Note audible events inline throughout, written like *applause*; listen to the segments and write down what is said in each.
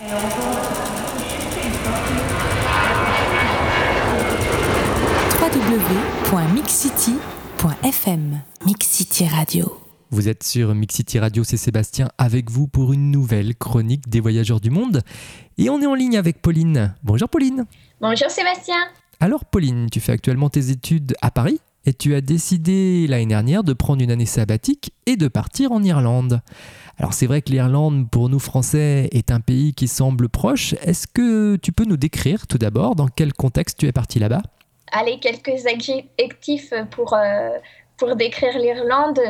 www.mixcity.fm Mixcity Radio. Vous êtes sur Mixity Radio, c'est Sébastien avec vous pour une nouvelle chronique des voyageurs du monde. Et on est en ligne avec Pauline. Bonjour Pauline. Bonjour Sébastien. Alors Pauline, tu fais actuellement tes études à Paris et tu as décidé l'année dernière de prendre une année sabbatique et de partir en Irlande. Alors c'est vrai que l'Irlande, pour nous Français, est un pays qui semble proche. Est-ce que tu peux nous décrire tout d'abord dans quel contexte tu es parti là-bas? Allez, quelques adjectifs pour, euh, pour décrire l'Irlande.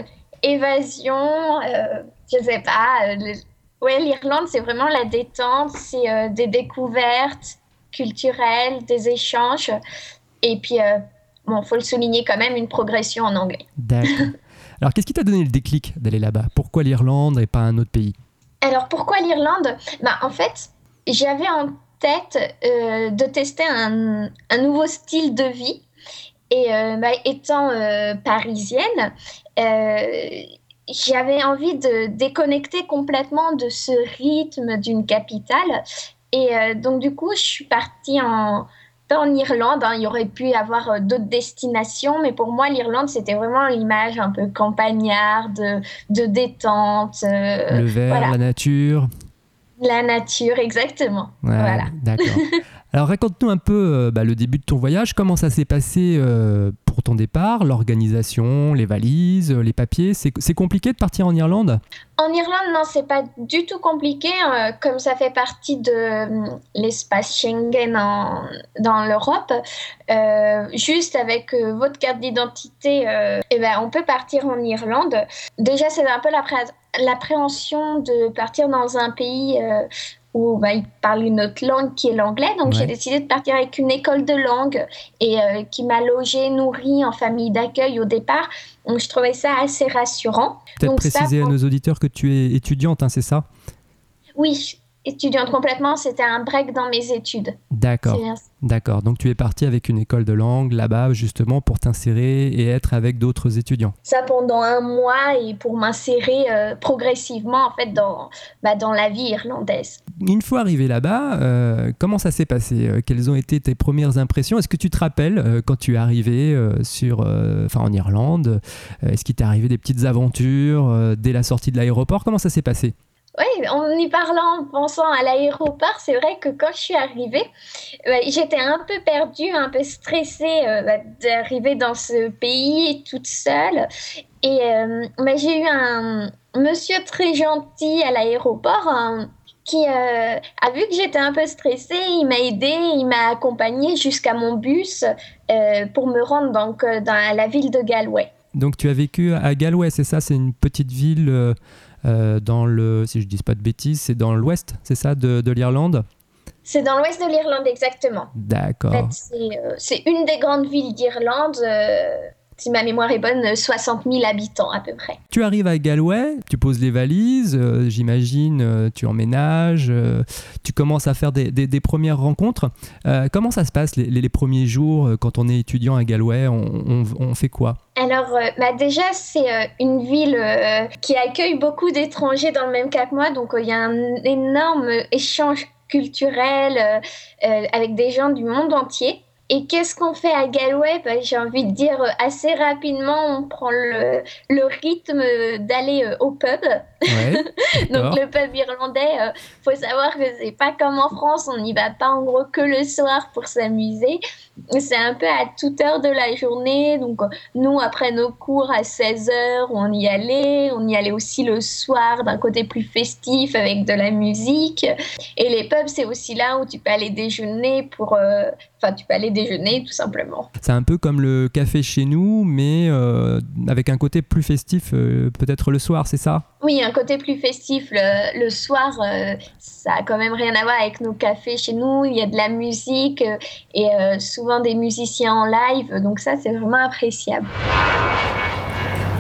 Évasion, euh, je sais pas. Euh, ouais, l'Irlande, c'est vraiment la détente, c'est des découvertes culturelles, des échanges. Et puis, bon, faut le souligner quand même, une progression en anglais. D'accord. *laughs* Alors, qu'est-ce qui t'a donné le déclic d'aller là-bas? Pourquoi l'Irlande et pas un autre pays? Alors, pourquoi l'Irlande? Bah, En fait, j'avais en tête euh, de tester un, nouveau style de vie. Et euh, bah, étant euh, parisienne, j'avais envie de déconnecter complètement de ce rythme d'une capitale. Et donc, du coup, je suis partie en, en Irlande, hein, il y aurait pu y avoir euh, d'autres destinations, mais pour moi, l'Irlande, c'était vraiment l'image un peu campagnarde, de, détente. Euh, le vert, la nature. La nature, exactement. voilà. D'accord. *laughs* Alors raconte-nous un peu euh, bah, le début de ton voyage, comment ça s'est passé euh, pour ton départ, l'organisation, les valises, euh, les papiers. C'est compliqué de partir en Irlande? En Irlande, non, c'est pas du tout compliqué, comme ça fait partie de l'espace Schengen dans l'Europe. juste avec votre carte d'identité, eh ben, on peut partir en Irlande. Déjà, c'est un peu l'appréhension de partir dans un pays où bah, ils parlent une autre langue qui est l'anglais. Donc j'ai décidé de partir avec une école de langue et euh, qui m'a logée, nourrie en famille d'accueil au départ. Donc je trouvais ça assez rassurant. Peut-être préciser à nos auditeurs que tu es étudiante, hein, c'est ça? Oui, étudiante complètement, c'était un break dans mes études. D'accord. D'accord. Donc tu es parti avec une école de langue là-bas justement pour t'insérer et être avec d'autres étudiants. Ça pendant un mois et pour m'insérer euh, progressivement en fait dans, bah, dans la vie irlandaise. Une fois arrivé là-bas, euh, comment ça s'est passé? Euh, Quelles ont été tes premières impressions? Est-ce que tu te rappelles quand tu es arrivé sur, en Irlande Est-ce qu'il t'est arrivé des petites aventures dès la sortie de l'aéroport? Comment ça s'est passé? Oui, en y parlant, en pensant à l'aéroport, c'est vrai que quand je suis arrivée, j'étais un peu perdue, un peu stressée euh, bah, d'arriver dans ce pays toute seule. Et euh, bah, j'ai eu un monsieur très gentil à l'aéroport qui euh, a vu que j'étais un peu stressée, il m'a aidée, il m'a accompagnée jusqu'à mon bus pour me rendre donc, dans la ville de Galway. Donc tu as vécu à Galway, c'est ça? C'est une petite ville euh, dans le, si je dis pas de bêtises, c'est dans l'ouest, c'est ça, de, de l'Irlande? C'est dans l'ouest de l'Irlande, exactement. D'accord. En fait, euh, c'est une des grandes villes d'Irlande. Euh, si ma mémoire est bonne, 60 000 habitants à peu près. Tu arrives à Galway, tu poses les valises, j'imagine, tu emménages, tu commences à faire des, des, premières rencontres. comment ça se passe les, les, premiers jours quand on est étudiant à Galway on, on, on fait quoi? Alors, euh, bah déjà, c'est euh, une ville euh, qui accueille beaucoup d'étrangers dans le même cas que moi, donc il y a un énorme échange culturel avec des gens du monde entier. Et qu'est-ce qu'on fait à Galway? Bah, J'ai envie de dire assez rapidement, on prend le, le rythme d'aller au pub. *laughs* Donc le pub irlandais, il faut savoir que c'est pas comme en France, on n'y va pas en gros que le soir pour s'amuser. C'est un peu à toute heure de la journée. Donc, nous, après nos cours à 16h, on y allait. On y allait aussi le soir d'un côté plus festif avec de la musique. Et les pubs, c'est aussi là où tu peux aller déjeuner pour. Euh, enfin, tu peux aller déjeuner tout simplement. C'est un peu comme le café chez nous, mais euh, avec un côté plus festif, euh, peut-être le soir, c'est ça? Oui, un côté plus festif. Le, le soir, ça a quand même rien à voir avec nos cafés chez nous. Il y a de la musique et souvent des musiciens en live, donc ça c'est vraiment appréciable.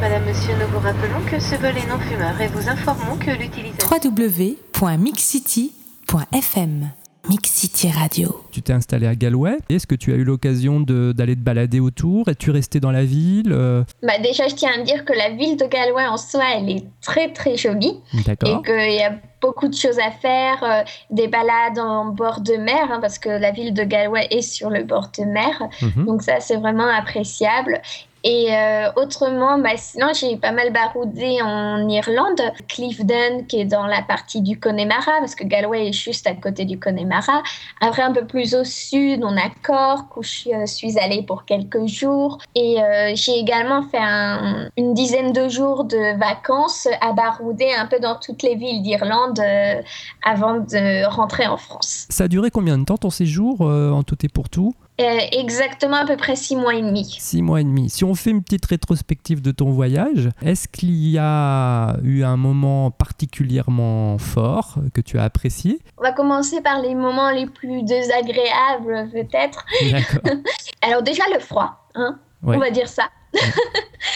Madame, Monsieur, nous vous rappelons que ce vol est non fumeur et vous informons que l'utilisation... www.mixcity.fm Mix City Radio. Tu t'es installé à Galway. Est-ce que tu as eu l'occasion d'aller te balader autour? Es-tu resté dans la ville euh? bah Déjà, je tiens à dire que la ville de Galway en soi, elle est très très jolie. D'accord. Et qu'il y a beaucoup de choses à faire, euh, des balades en bord de mer, hein, parce que la ville de Galway est sur le bord de mer. Mhm. Donc ça, c'est vraiment appréciable. Et euh, autrement, bah, sinon, j'ai pas mal baroudé en Irlande. Clifden, qui est dans la partie du Connemara, parce que Galway est juste à côté du Connemara. Après, un peu plus au sud, on a Cork, où je euh, suis allée pour quelques jours. Et euh, j'ai également fait un- une dizaine de jours de vacances à barouder un peu dans toutes les villes d'Irlande euh, avant de rentrer en France. Ça a duré combien de temps ton séjour euh, en tout et pour tout? Euh, exactement à peu près six mois et demi. Six mois et demi. Si on fait une petite rétrospective de ton voyage, est-ce qu'il y a eu un moment particulièrement fort que tu as apprécié? On va commencer par les moments les plus désagréables, peut-être. D'accord. *laughs* Alors, déjà, le froid, hein, Ouais. on va dire ça. *laughs*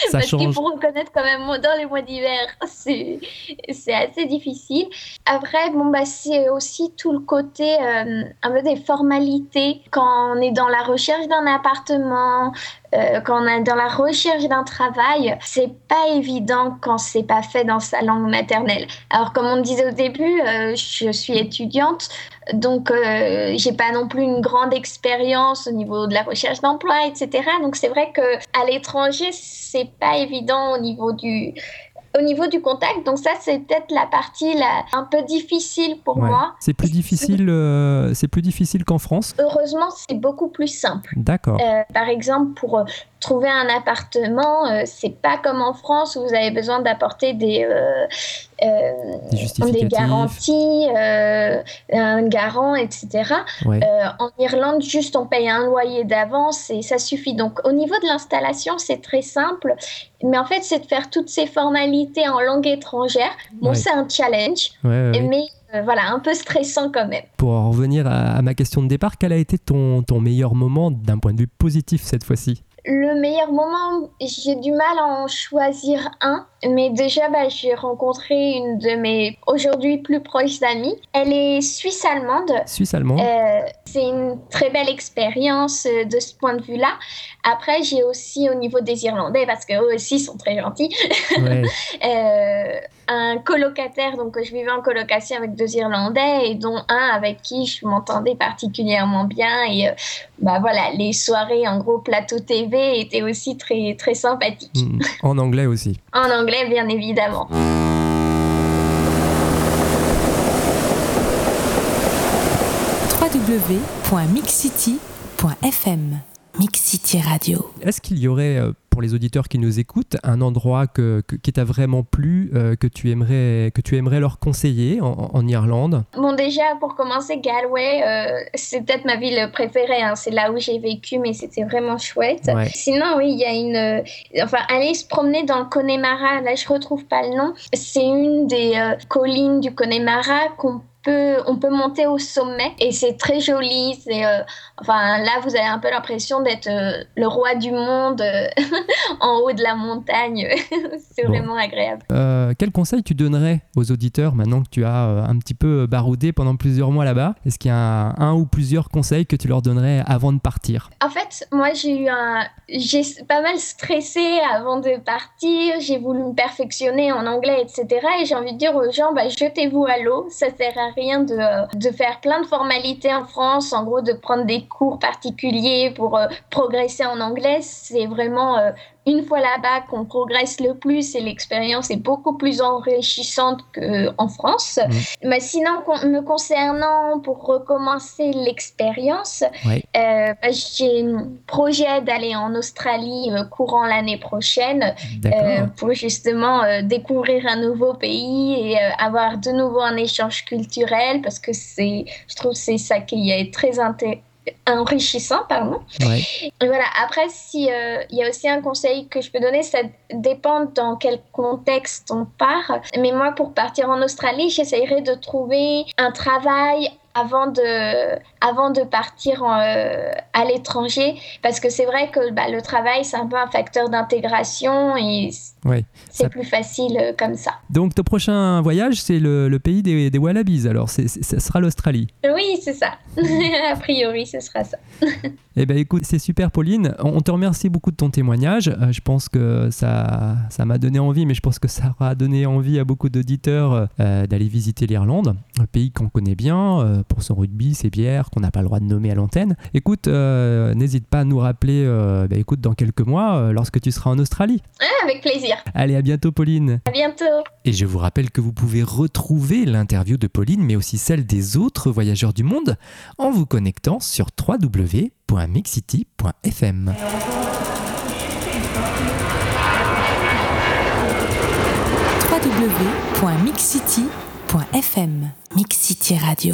Ça Parce change. faut reconnaître quand même, dans les mois d'hiver, *laughs* c'est c'est assez difficile. Après, bon, bah, c'est aussi tout le côté euh, un peu des formalités. Quand on est dans la recherche d'un appartement, euh, quand on est dans la recherche d'un travail, c'est pas évident quand c'est pas fait dans sa langue maternelle. Alors, comme on disait au début, euh, je suis étudiante, donc euh, j'ai pas non plus une grande expérience au niveau de la recherche d'emploi, etc. Donc, c'est vrai que à l'étranger, c'est pas évident au niveau du au niveau du contact. Donc ça, c'est peut-être la partie là, un peu difficile pour Ouais. moi. C'est plus difficile, euh, c'est plus difficile qu'en France. Heureusement, c'est beaucoup plus simple. D'accord. Euh, par exemple, pour euh, trouver un appartement, euh, c'est pas comme en France où vous avez besoin d'apporter des, euh, Des garanties, euh, un garant, etc. Ouais. Euh, en Irlande, juste on paye un loyer d'avance et ça suffit. Donc au niveau de l'installation, c'est très simple. Mais en fait, c'est de faire toutes ces formalités en langue étrangère. Bon, Ouais. c'est un challenge, Ouais, mais euh, voilà, un peu stressant quand même. Pour en revenir à, à ma question de départ, quel a été ton, ton meilleur moment d'un point de vue positif cette fois-ci? Le meilleur moment, j'ai du mal à en choisir un, mais déjà bah, j'ai rencontré une de mes aujourd'hui plus proches amies. Elle est suisse-allemande. Suisse-allemande Euh, c'est une très belle expérience euh, de ce point de vue-là. Après, j'ai aussi au niveau des Irlandais, parce qu'eux aussi sont très gentils, *laughs* Ouais. euh, un colocataire, donc je vivais en colocation avec deux Irlandais, et dont un avec qui je m'entendais particulièrement bien. Et euh, bah voilà, les soirées en gros plateau TV étaient aussi très, très sympathiques. Mm. En anglais aussi. *laughs* En anglais, bien évidemment. www.mixcity.fm Mix City Radio. Est-ce qu'il y aurait, euh, pour les auditeurs qui nous écoutent, un endroit que, que- qui t'a vraiment plu, euh, que, tu aimerais, que tu aimerais leur conseiller en, en Irlande? Bon, déjà, pour commencer, Galway, euh, c'est peut-être ma ville préférée. hein. C'est là où j'ai vécu, mais c'était vraiment chouette. Ouais. Sinon, oui, il y a une. euh, Enfin, aller se promener dans le Connemara, là, je retrouve pas le nom. C'est une des collines du Connemara qu'on peut, on peut monter au sommet et c'est très joli. C'est, euh, enfin, là, vous avez un peu l'impression d'être euh, le roi du monde euh, *laughs* en haut de la montagne. *laughs* c'est Bon. vraiment agréable. Quel conseil tu donnerais aux auditeurs maintenant que tu as un petit peu baroudé pendant plusieurs mois là-bas? Est-ce qu'il y a un, un ou plusieurs conseils que tu leur donnerais avant de partir? En fait, moi, j'ai eu un. J'ai pas mal stressé avant de partir. J'ai voulu me perfectionner en anglais, etc. Et j'ai envie de dire aux gens, bah, jetez-vous à l'eau. Ça sert à rien de, de faire plein de formalités en France. En gros, de prendre des cours particuliers pour euh, progresser en anglais. C'est vraiment. euh, une fois là-bas qu'on progresse le plus et l'expérience est beaucoup plus enrichissante qu'en France. Mais sinon, me concernant, pour recommencer l'expérience, euh, bah, j'ai un projet d'aller en Australie courant l'année prochaine euh, pour justement euh, découvrir un nouveau pays et avoir de nouveau un échange culturel parce que c'est, je trouve c'est ça qui est très enrichissant, pardon. Ouais. Et voilà, après, si, euh, il y a aussi un conseil que je peux donner, ça dépend dans quel contexte on part. Mais moi, pour partir en Australie, j'essayerais de trouver un travail avant de, avant de partir euh, à l'étranger, parce que c'est vrai que bah, le travail, c'est un peu un facteur d'intégration et c'est ça... plus facile euh, comme ça. Donc ton prochain voyage, c'est le, le, pays des, des Wallabies, alors ce sera l'Australie Oui, c'est ça. *laughs* a priori, ce sera ça. *laughs* eh bien écoute, c'est super Pauline, on te remercie beaucoup de ton témoignage, euh, je pense que ça ça m'a donné envie, mais je pense que ça aura donné envie à beaucoup d'auditeurs euh, d'aller visiter l'Irlande, un pays qu'on connaît bien euh, pour son rugby, ses bières, qu'on n'a pas le droit de nommer à l'antenne. Écoute, euh, n'hésite pas à nous rappeler, bah, écoute, dans quelques mois, lorsque tu seras en Australie. Ah, avec plaisir. Allez, à bientôt Pauline. À bientôt. Et je vous rappelle que vous pouvez retrouver l'interview de Pauline, mais aussi celle des autres voyageurs du monde, en vous connectant sur www.mixcity.fm. www.mixcity.fm Mix City Radio